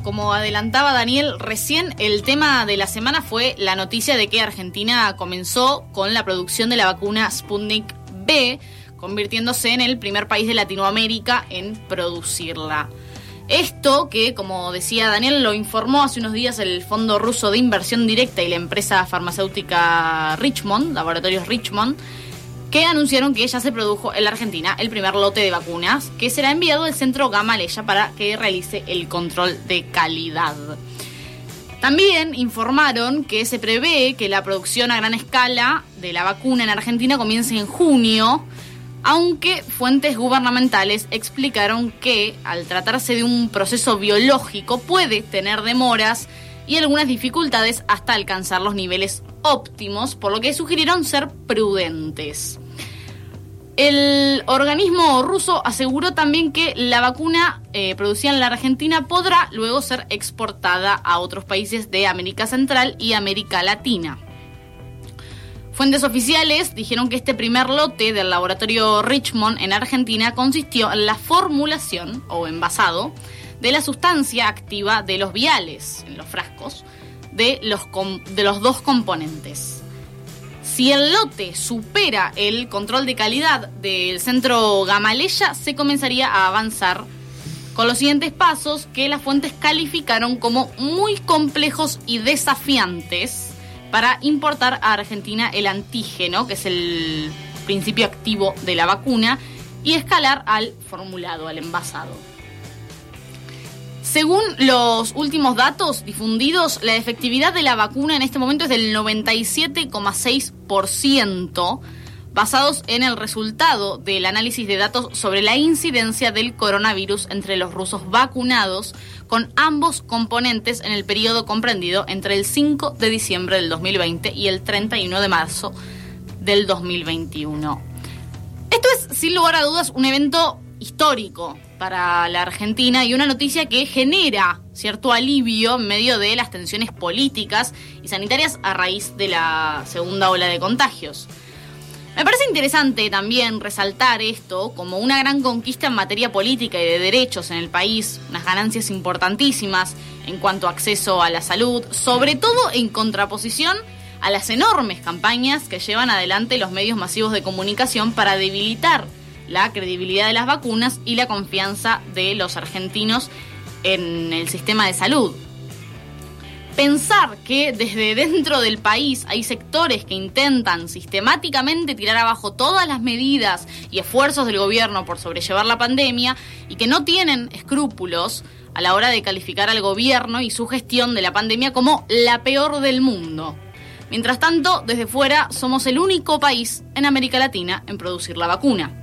Como adelantaba Daniel, recién el tema de la semana fue la noticia de que Argentina comenzó con la producción de la vacuna Sputnik B, convirtiéndose en el primer país de Latinoamérica en producirla. Esto que, como decía Daniel, lo informó hace unos días el Fondo Ruso de Inversión Directa y la empresa farmacéutica Richmond, Laboratorios Richmond, que anunciaron que ya se produjo en la Argentina el primer lote de vacunas que será enviado al centro Gamaleya para que realice el control de calidad. También informaron que se prevé que la producción a gran escala de la vacuna en Argentina comience en junio, aunque fuentes gubernamentales explicaron que al tratarse de un proceso biológico puede tener demoras y algunas dificultades hasta alcanzar los niveles óptimos, por lo que sugirieron ser prudentes. El organismo ruso aseguró también que la vacuna eh, producida en la Argentina podrá luego ser exportada a otros países de América Central y América Latina. Fuentes oficiales dijeron que este primer lote del laboratorio Richmond en Argentina consistió en la formulación o envasado de la sustancia activa de los viales, en los frascos, de los, de los dos componentes. Si el lote supera el control de calidad del centro Gamaleya, se comenzaría a avanzar con los siguientes pasos que las fuentes calificaron como muy complejos y desafiantes para importar a Argentina el antígeno, que es el principio activo de la vacuna, y escalar al formulado, al envasado. Según los últimos datos difundidos, la efectividad de la vacuna en este momento es del 97,6%, basados en el resultado del análisis de datos sobre la incidencia del coronavirus entre los rusos vacunados con ambos componentes en el periodo comprendido entre el 5 de diciembre del 2020 y el 31 de marzo del 2021. Esto es, sin lugar a dudas, un evento histórico para la Argentina y una noticia que genera cierto alivio en medio de las tensiones políticas y sanitarias a raíz de la segunda ola de contagios. Me parece interesante también resaltar esto como una gran conquista en materia política y de derechos en el país, unas ganancias importantísimas en cuanto a acceso a la salud, sobre todo en contraposición a las enormes campañas que llevan adelante los medios masivos de comunicación para debilitar la credibilidad de las vacunas y la confianza de los argentinos en el sistema de salud. Pensar que desde dentro del país hay sectores que intentan sistemáticamente tirar abajo todas las medidas y esfuerzos del gobierno por sobrellevar la pandemia y que no tienen escrúpulos a la hora de calificar al gobierno y su gestión de la pandemia como la peor del mundo. Mientras tanto, desde fuera somos el único país en América Latina en producir la vacuna.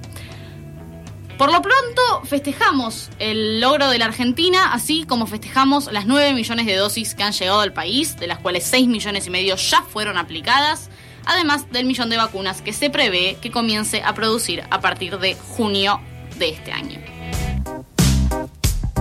Por lo pronto, festejamos el logro de la Argentina, así como festejamos las 9 millones de dosis que han llegado al país, de las cuales 6 millones y medio ya fueron aplicadas, además del millón de vacunas que se prevé que comience a producir a partir de junio de este año.